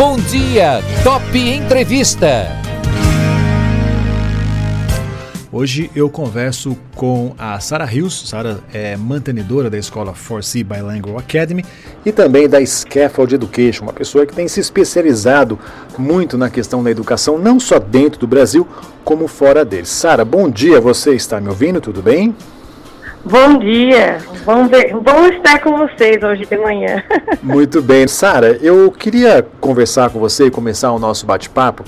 Bom dia, Top Entrevista. Hoje eu converso com a Sara Rios. Sara é mantenedora da escola 4C Bilingual Academy e também da Scaffold Education, uma pessoa que tem se especializado muito na questão da educação, não só dentro do Brasil, como fora dele. Sara, bom dia, você está me ouvindo? Tudo bem? Bom dia, bom, ver, bom estar com vocês hoje de manhã. Muito bem. Sara, eu queria conversar com você e começar o nosso bate-papo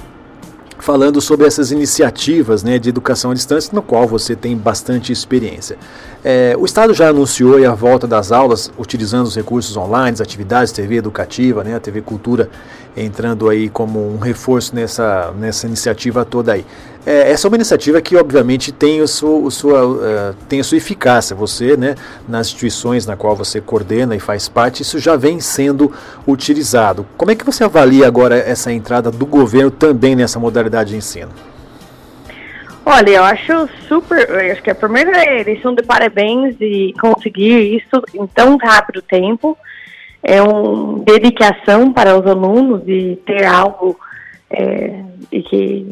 falando sobre essas iniciativas né, de educação à distância, no qual você tem bastante experiência. É, o Estado já anunciou a volta das aulas utilizando os recursos online, atividades, TV educativa, né, a TV Cultura entrando aí como um reforço nessa, nessa iniciativa toda aí. É, essa é uma iniciativa que, obviamente, tem, o seu, o sua, uh, tem a sua eficácia. Você, né, nas instituições na qual você coordena e faz parte, isso já vem sendo utilizado. Como é que você avalia agora essa entrada do governo também nessa modalidade de ensino? Olha, eu acho super. Eu acho que a primeira eleição de parabéns e conseguir isso em tão rápido tempo. É uma dedicação para os alunos de ter algo é, e que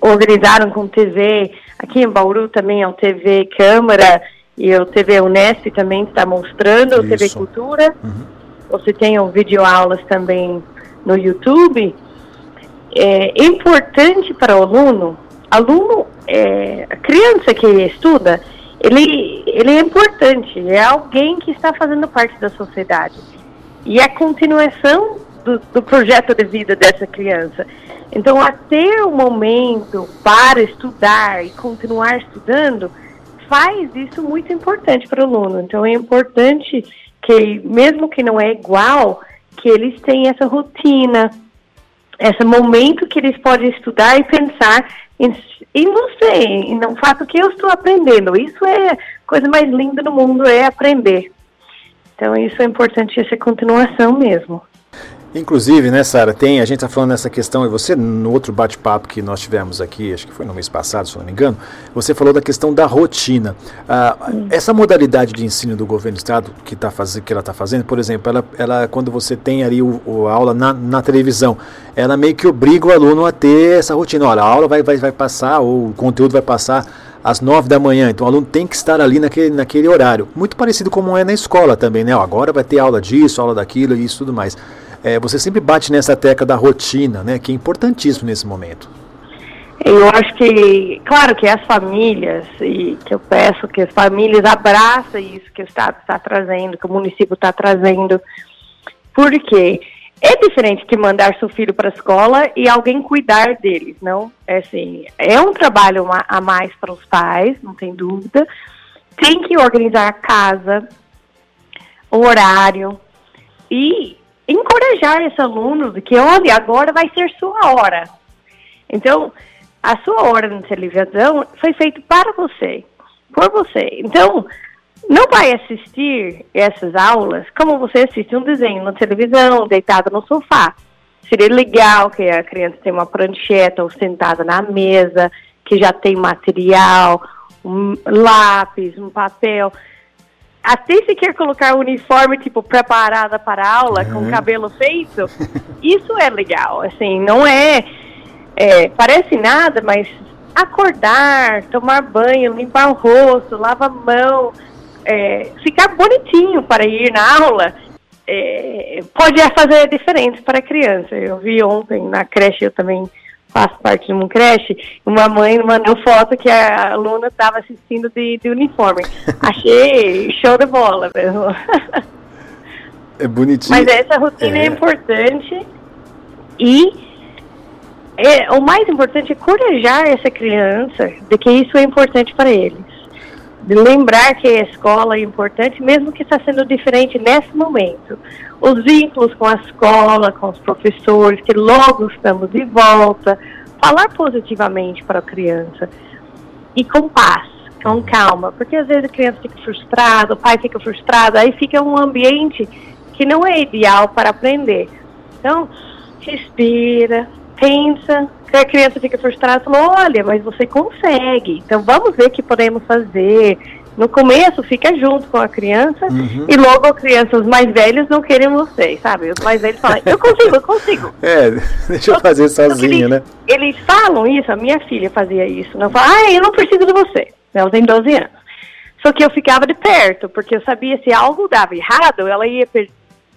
organizaram com TV. Aqui em Bauru também é o TV Câmara e o TV Unesp também está mostrando, o TV Cultura. Uhum. Você tem um vídeo aulas também no YouTube. É importante para o aluno, aluno, é, a criança que estuda, ele, ele é importante, é alguém que está fazendo parte da sociedade. E a continuação do, do projeto de vida dessa criança. Então, até o momento para estudar e continuar estudando, faz isso muito importante para o aluno. Então, é importante que, mesmo que não é igual, que eles tenham essa rotina, esse momento que eles podem estudar e pensar em, em você, no fato que eu estou aprendendo. Isso é a coisa mais linda do mundo, é aprender. Então, isso é importante, essa continuação mesmo. Inclusive, né, Sara, tem, a gente está falando nessa questão, e você, no outro bate-papo que nós tivemos aqui, acho que foi no mês passado, se não me engano, você falou da questão da rotina. Ah, essa modalidade de ensino do governo do Estado que, tá faz, que ela está fazendo, por exemplo, ela, ela, quando você tem ali o, o, a aula na, na, televisão, ela meio que obriga o aluno a ter essa rotina. Olha, a aula vai, vai, vai passar, ou o conteúdo vai passar às nove da manhã, então o aluno tem que estar ali naquele, naquele horário. Muito parecido como é na escola também, né? Ó, agora vai ter aula disso, aula daquilo e isso tudo mais é, você sempre bate nessa tecla da rotina, né, que é importantíssimo nesse momento. Eu acho que, claro que as famílias, e que eu peço que as famílias abracem isso que o Estado está trazendo, que o município está trazendo, porque é diferente que mandar seu filho para a escola e alguém cuidar deles, não? É assim, é um trabalho a mais para os pais, não tem dúvida. Tem que organizar a casa, o horário e encorajar esse aluno de que, olha, agora vai ser sua hora. Então, a sua hora na televisão foi feita para você, por você. Então, não vai assistir essas aulas como você assiste um desenho na televisão, deitado no sofá. Seria legal que a criança tenha uma prancheta ou sentada na mesa, que já tem material, um lápis, um papel até se quer colocar o uniforme, tipo, preparada para a aula, uhum. com o cabelo feito, isso é legal, assim, não é, é, parece nada, mas acordar, tomar banho, limpar o rosto, lavar a mão, é, ficar bonitinho para ir na aula, é, pode fazer a diferença para a criança. Eu vi ontem na creche, eu também faço parte de uma creche, uma mãe mandou foto que a aluna estava assistindo de, de uniforme. Achei show de bola mesmo. É bonitinho. Mas essa rotina é, é importante e é, o mais importante é corajar essa criança de que isso é importante para eles. De lembrar que a escola é importante, mesmo que está sendo diferente nesse momento. Os vínculos com a escola, com os professores, que logo estamos de volta, falar positivamente para a criança. E com paz, com calma, porque às vezes a criança fica frustrada, o pai fica frustrado, aí fica um ambiente que não é ideal para aprender. Então, respira, pensa, que a criança fica frustrada, fala, olha, mas você consegue, então vamos ver o que podemos fazer, No começo, fica junto com a criança uhum. e logo a criança, os mais velhos não querem vocês, sabe? Os mais velhos falam, eu consigo, eu consigo. É, deixa eu fazer sozinho, eles, né? Eles falam isso, a minha filha fazia isso. Não fala, ah, eu não preciso de você. Ela tem 12 anos. Só que eu ficava de perto, porque eu sabia se algo dava errado, ela ia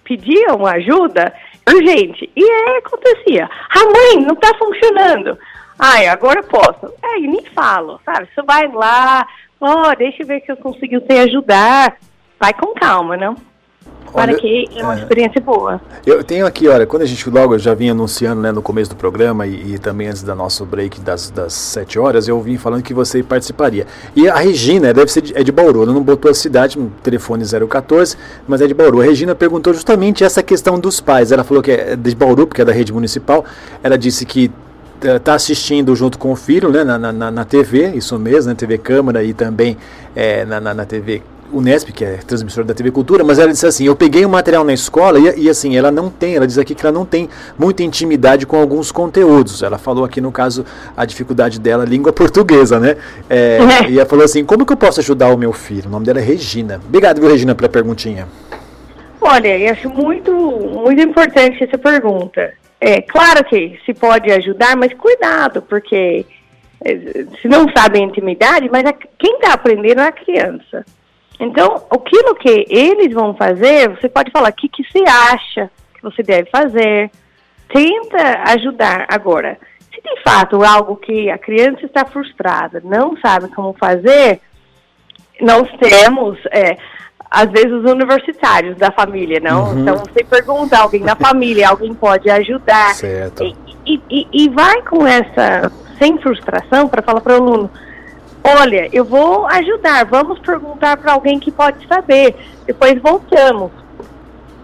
pedir uma ajuda urgente. E aí acontecia. Ah, mãe, não está funcionando. Ai, agora eu posso. Aí nem falo, sabe? Você vai lá, ó, oh, deixa eu ver se eu consigo te ajudar. Vai com calma, não? Para olha, que é uma é, experiência boa. Eu tenho aqui, olha, quando a gente logo eu já vinha anunciando né, no começo do programa e, e também antes da nosso break das, das 7 horas, eu vim falando que você participaria. E a Regina, deve ser de, é de Bauru, ela não botou a cidade, telefone 014, mas é de Bauru. A Regina perguntou justamente essa questão dos pais. Ela falou que é de Bauru, porque é da rede municipal. Ela disse que está assistindo junto com o filho né, na, na, na TV, isso mesmo, na TV Câmara e também é, na, na, na TV Unesp, que é transmissora da TV Cultura, mas ela disse assim, eu peguei o um material na escola e, e, assim, ela não tem, ela diz aqui que ela não tem muita intimidade com alguns conteúdos. Ela falou aqui, no caso, a dificuldade dela, língua portuguesa, né? É, é. E ela falou assim, como que eu posso ajudar o meu filho? O nome dela é Regina. Obrigado, viu, Regina, pela perguntinha. Olha, eu acho muito, muito importante essa pergunta. É claro que se pode ajudar, mas cuidado, porque é, se não sabe a intimidade, mas a, quem está aprendendo é a criança. Então, aquilo que eles vão fazer, você pode falar o que, que você acha que você deve fazer. Tenta ajudar. Agora, se de fato algo que a criança está frustrada, não sabe como fazer, nós temos, é, às vezes, os universitários da família, não? Uhum. Então, você pergunta a alguém da família, alguém pode ajudar. Certo. E, e, e, e vai com essa, sem frustração, para falar para o aluno, Olha, eu vou ajudar, vamos perguntar para alguém que pode saber. Depois voltamos.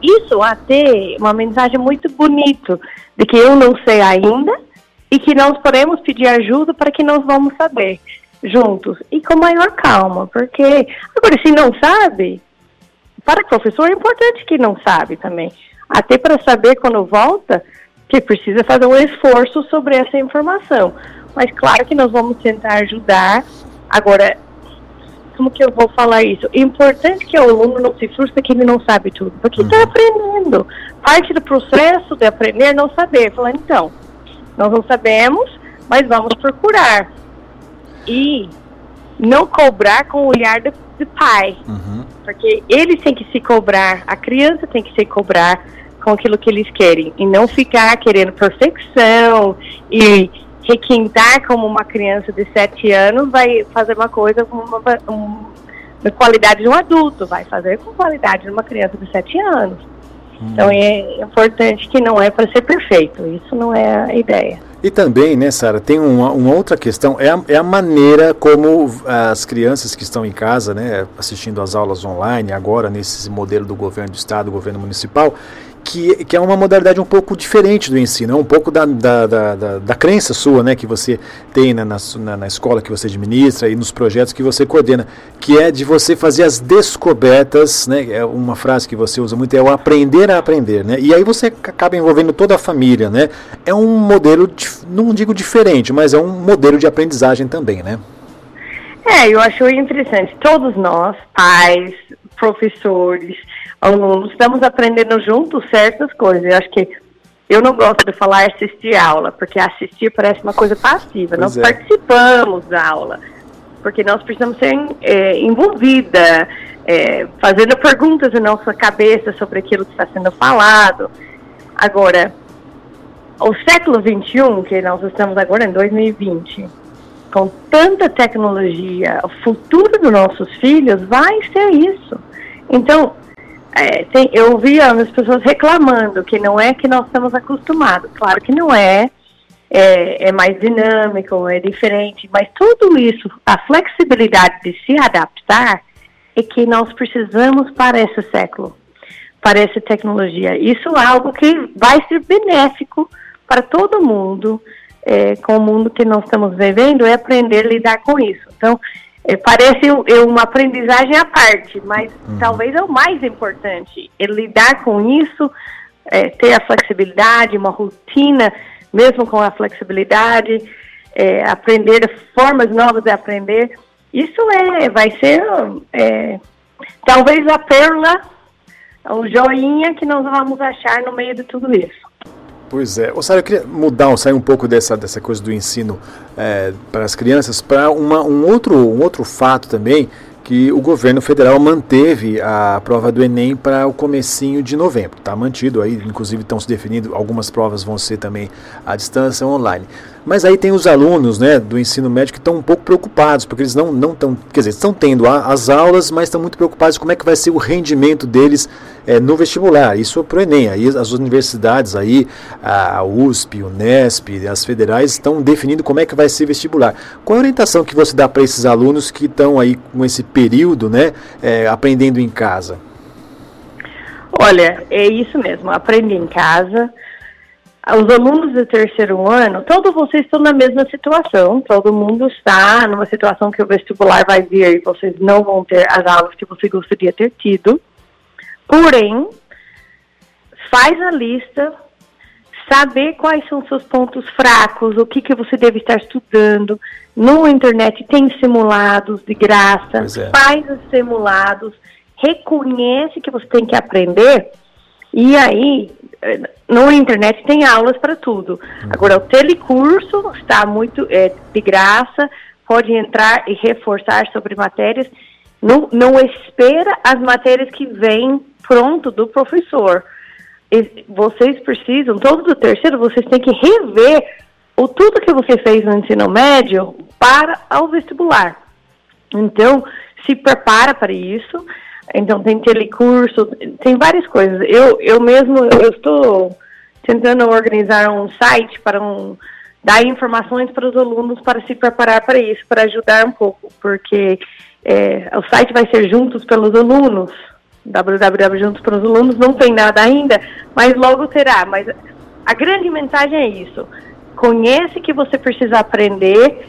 Isso até uma mensagem muito bonita de que eu não sei ainda e que nós podemos pedir ajuda para que nós vamos saber juntos e com maior calma, porque agora se não sabe, para o professor é importante que não sabe também, até para saber quando volta que precisa fazer um esforço sobre essa informação. Mas claro que nós vamos tentar ajudar Agora, como que eu vou falar isso? É importante que o aluno não se frustre que ele não sabe tudo, porque está uhum. aprendendo. Parte do processo de aprender é não saber. Falar, então, nós não sabemos, mas vamos procurar. E não cobrar com o olhar do, do pai. Uhum. Porque eles têm que se cobrar, a criança tem que se cobrar com aquilo que eles querem. E não ficar querendo perfeição e requintar como uma criança de 7 anos vai fazer uma coisa com uma, uma qualidade de um adulto, vai fazer com qualidade de uma criança de 7 anos. Hum. Então é importante que não é para ser perfeito, isso não é a ideia. E também, né, Sara, tem uma, uma, outra questão, é a, é a, maneira como as crianças que estão em casa, né, assistindo às aulas online, agora nesse modelo do governo do estado, governo municipal, que, que é uma modalidade um pouco diferente do ensino, é um pouco da, da, da, da, da crença sua, né, que você tem na, na, na, escola que você administra e nos projetos que você coordena, que é de você fazer as descobertas, né, é uma frase que você usa muito, é o aprender a aprender, né, e aí você acaba envolvendo toda a família, né, é um modelo, não digo diferente, mas é um modelo de aprendizagem também, né. É, eu acho interessante, todos nós, pais, professores, estamos aprendendo juntos certas coisas. Eu acho que eu não gosto de falar assistir aula, porque assistir parece uma coisa passiva. Pois nós é. participamos da aula, porque nós precisamos ser é, envolvida, é, fazendo perguntas em nossa cabeça sobre aquilo que está sendo falado. Agora, o século XXI, que nós estamos agora em 2020, com tanta tecnologia, o futuro dos nossos filhos vai ser isso. Então, é, tem, eu ouvi as pessoas reclamando que não é que nós estamos acostumados. Claro que não é, é, é, mais dinâmico, é diferente, mas tudo isso, a flexibilidade de se adaptar, é que nós precisamos para esse século, para essa tecnologia. Isso é algo que vai ser benéfico para todo mundo, é, com o mundo que nós estamos vivendo, é aprender a lidar com isso. Então, é, parece uma aprendizagem à parte, mas uhum. talvez é o mais importante. É lidar com isso, é, ter a flexibilidade, uma rotina, mesmo com a flexibilidade, é, aprender formas novas de aprender. Isso é, vai ser é, talvez a pérola, o joinha que nós vamos achar no meio de tudo isso. Pois é. Ô, Sara, eu queria mudar, sair um pouco dessa, dessa coisa do ensino é, para as crianças para um, outro, um outro fato também, que o governo federal manteve a prova do Enem para o comecinho de novembro. Está mantido aí, inclusive estão se definindo, algumas provas vão ser também à distância online. Mas aí tem os alunos né, do ensino médio que estão um pouco preocupados, porque eles não estão, quer dizer, estão tendo as aulas, mas estão muito preocupados com como é que vai ser o rendimento deles é, no vestibular. Isso para o Enem. Aí as universidades aí, a USP, o Unesp, as federais estão definindo como é que vai ser o vestibular. Qual a orientação que você dá para esses alunos que estão aí com esse período, né, é, aprendendo em casa? Olha, é isso mesmo, aprende em casa os alunos do terceiro ano, todos vocês estão na mesma situação, todo mundo está numa situação que o vestibular vai vir e vocês não vão ter as aulas que você gostaria ter tido. Porém, faz a lista, saber quais são seus pontos fracos, o que, que você deve estar estudando. No internet tem simulados de graça, é. faz os simulados, reconhece que você tem que aprender e aí, na internet tem aulas para tudo. Uhum. Agora, o telecurso está muito é, de graça, pode entrar e reforçar sobre matérias. Não, não espera as matérias que vêm pronto do professor. E vocês precisam, todo do terceiro, vocês têm que rever o tudo que você fez no ensino médio para o vestibular. Então, se prepara para isso. Então tem telecurso, tem várias coisas. Eu, eu mesmo, eu estou tentando organizar um site para um, dar informações para os alunos para se preparar para isso, para ajudar um pouco, porque é, o site vai ser Juntos pelos Alunos, www Juntos pelos Alunos, não tem nada ainda, mas logo terá. Mas a grande mensagem é isso, conhece que você precisa aprender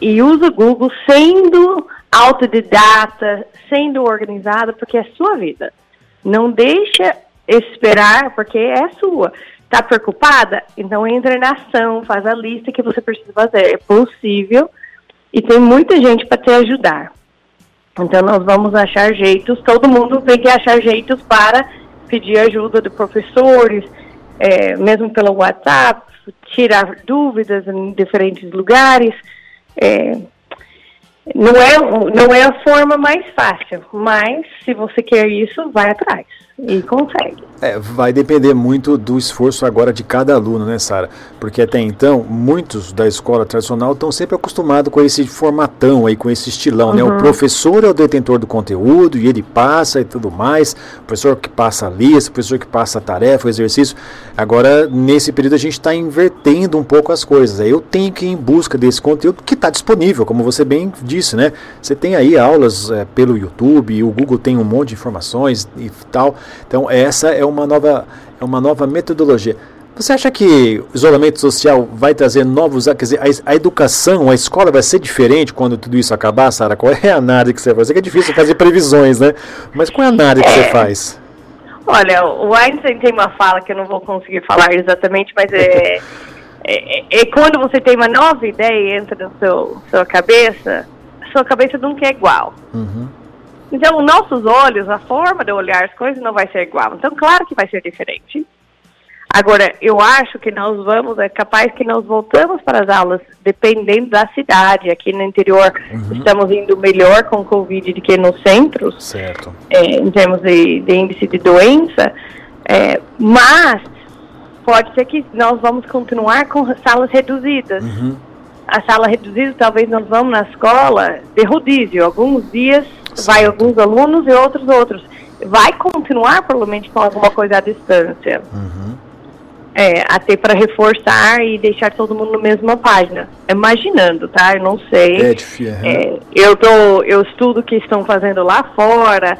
e usa o Google sendo autodidata, sendo organizada, porque é sua vida. Não deixa esperar, porque é sua. Está preocupada? Então entra na ação, faz a lista que você precisa fazer. É possível e tem muita gente para te ajudar. Então nós vamos achar jeitos, todo mundo tem que achar jeitos para pedir ajuda de professores, é, mesmo pelo WhatsApp, tirar dúvidas em diferentes lugares. É, não é, não é a forma mais fácil, mas se você quer isso, vai atrás e consegue. É, vai depender muito do esforço agora de cada aluno, né, Sara? Porque até então, muitos da escola tradicional estão sempre acostumados com esse formatão aí, com esse estilão, uhum. né? O uhum. professor é o detentor do conteúdo e ele passa e tudo mais. O professor que passa a lista, o professor que passa a tarefa, o exercício. Agora, nesse período, a gente está invertendo um pouco as coisas. Eu tenho que ir em busca desse conteúdo que está disponível, como você bem disse, né? Você tem aí aulas é, pelo YouTube, o Google tem um monte de informações e tal. Então, essa é uma nova, é uma nova metodologia. Você acha que o isolamento social vai trazer novos. Quer dizer, a, a, educação, a escola vai ser diferente quando tudo isso acabar, Sara? Qual é a análise que você faz? É que é difícil fazer previsões, né? Mas qual é a análise que você faz? Olha, o Einstein tem uma fala que eu não vou conseguir falar exatamente, mas é, é, é, quando você tem uma nova ideia entra na seu, sua cabeça, sua cabeça nunca é igual. Uhum. Então, nossos olhos, a forma de olhar as coisas não vai ser igual. Então, claro que vai ser diferente. Agora, eu acho que nós vamos, é capaz que nós voltamos para as aulas, dependendo da cidade. Aqui no interior, uhum. estamos indo melhor com o Covid do que nos centros, certo. É, em termos de, de, índice de doença. É, mas, pode ser que nós vamos continuar com salas reduzidas. Uhum. A sala reduzida, talvez nós vamos na escola de rodízio. Alguns dias vai alguns alunos e outros outros. Vai continuar, provavelmente, com alguma coisa à distância. Uhum. É, até para reforçar e deixar todo mundo na mesma página. Imaginando, tá? Eu não sei. É difícil. É, eu, tô, eu estudo o que estão fazendo lá fora,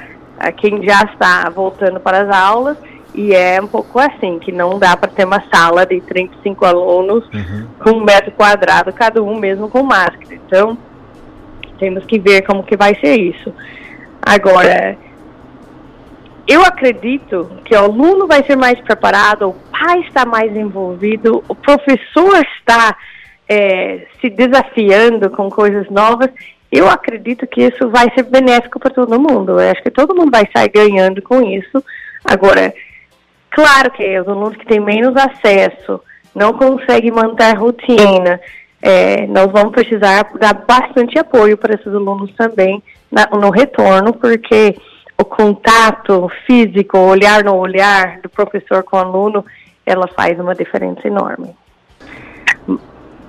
quem já está voltando para as aulas, e é um pouco assim, que não dá para ter uma sala de 35 alunos uhum. com um metro quadrado, cada um mesmo com máscara. Então, temos que ver como que vai ser isso. Agora, eu acredito que o aluno vai ser mais preparado, o pai está mais envolvido, o professor está é, se desafiando com coisas novas eu acredito que isso vai ser benéfico para todo mundo. Eu acho que todo mundo vai sair ganhando com isso. Agora, claro que os alunos que têm menos acesso não conseguem manter rotina. É, nós vamos precisar dar bastante apoio para esses alunos também na, no retorno, porque o contato físico, olhar no olhar do professor com o aluno, ela faz uma diferença enorme.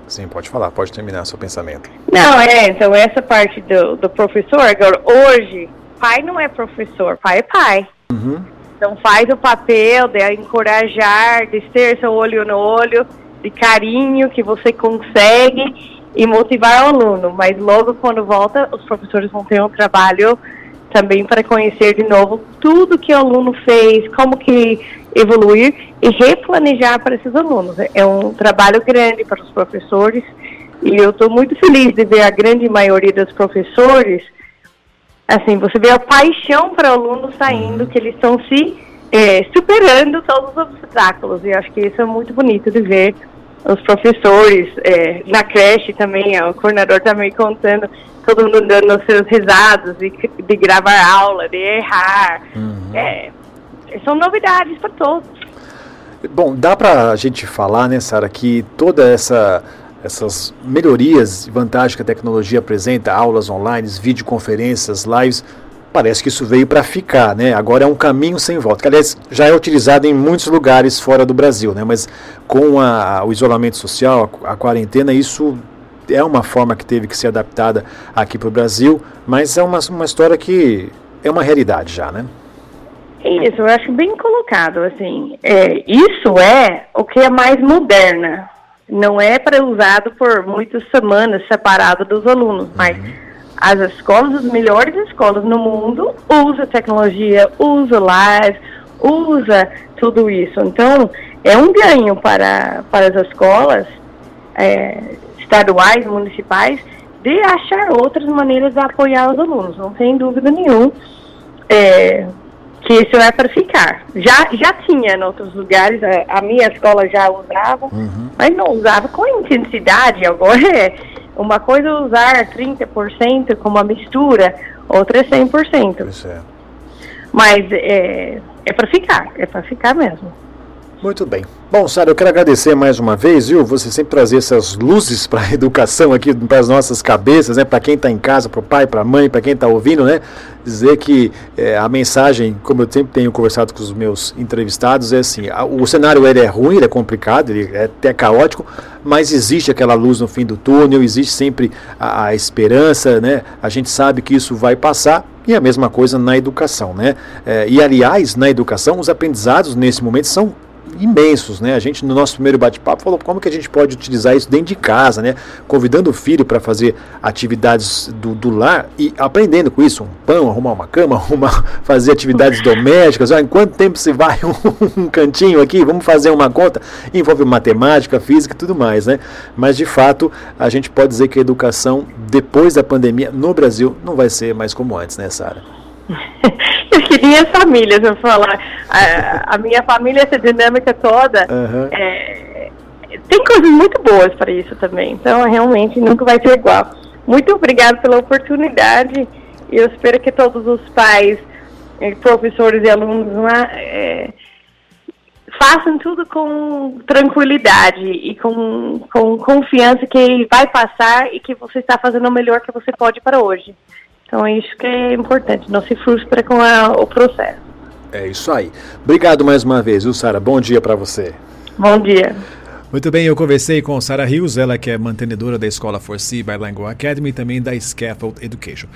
Sim, pode falar, pode terminar seu pensamento. Não, é, então essa parte do, do professor, agora, hoje, pai não é professor, pai é pai. Uhum. Então faz o papel de encorajar, de ter seu olho no olho, de carinho que você consegue e motivar o aluno. Mas logo quando volta, os professores vão ter um trabalho também para conhecer de novo tudo que o aluno fez, como que evoluir e replanejar para esses alunos. É um trabalho grande para os professores e eu estou muito feliz de ver a grande maioria dos professores, assim, você vê a paixão para o aluno saindo, que eles estão se é, superando todos os obstáculos e acho que isso é muito bonito de ver os professores é, na creche também, o coordenador também contando, todo mundo dando os seus risados de, de gravar aula, de errar. Uhum. É, são novidades para todos. Bom, dá para a gente falar, né, Sara, que toda essa essas melhorias e vantagens que a tecnologia apresenta, aulas online, videoconferências, lives, parece que isso veio para ficar, né? Agora é um caminho sem volta, que aliás já é utilizado em muitos lugares fora do Brasil, né? Mas com a, o isolamento social, a, a, quarentena, isso é uma forma que teve que ser adaptada aqui para o Brasil, mas é uma, uma história que é uma realidade já, né? Isso, eu acho bem colocado, assim, é, isso é o que é mais moderna, não é para usado por muitas semanas separado dos alunos, uhum. mas as escolas, as melhores escolas no mundo, usa tecnologia, usa live, usa tudo isso. Então, é um ganho para, para as escolas é, estaduais, municipais, de achar outras maneiras de apoiar os alunos, não tem dúvida nenhuma é, que isso é para ficar. Já, já tinha em outros lugares, a, a minha escola já usava, uhum. mas não usava com intensidade, agora é uma coisa é usar 30% como uma mistura, outra é 100%. Isso é. Mas é, é para ficar, é para ficar mesmo. Muito bem. Bom, Sara, eu quero agradecer mais uma vez, viu? Você sempre trazer essas luzes para a educação aqui, para as nossas cabeças, né? Para quem está em casa, para o pai, para a mãe, para quem está ouvindo, né? Dizer que é, a mensagem, como eu sempre tenho conversado com os meus entrevistados, é assim: a, o cenário ele é ruim, ele é complicado, ele é até caótico, mas existe aquela luz no fim do túnel, existe sempre a, a esperança, né? A gente sabe que isso vai passar e a mesma coisa na educação, né? É, e aliás, na educação, os aprendizados nesse momento são imensos, né? A gente no nosso primeiro bate-papo falou como que a gente pode utilizar isso dentro de casa, né? Convidando o filho para fazer atividades do, do, lar e aprendendo com isso, um pão, arrumar uma cama, arrumar, fazer atividades domésticas. Olha, em quanto tempo se vai um, um cantinho aqui? Vamos fazer uma conta. Envolve matemática, física e tudo mais, né? Mas de fato a gente pode dizer que a educação depois da pandemia no Brasil não vai ser mais como antes, né, Sara? eu queria famílias, eu falar. A, a, minha família, essa dinâmica toda, uhum. é, tem coisas muito boas para isso também. Então, realmente, nunca vai ser igual. Muito obrigada pela oportunidade. E eu espero que todos os pais, professores e alunos lá é, façam tudo com tranquilidade e com, com confiança que vai passar e que você está fazendo o melhor que você pode para hoje. Então é isso que é importante, não se frustra com a, o processo. É isso aí. Obrigado mais uma vez, viu, Sara? Bom dia para você. Bom dia. Muito bem, eu conversei com Sara Rios, ela que é mantenedora da escola For C Bilingual Academy e também da Scaffold Education.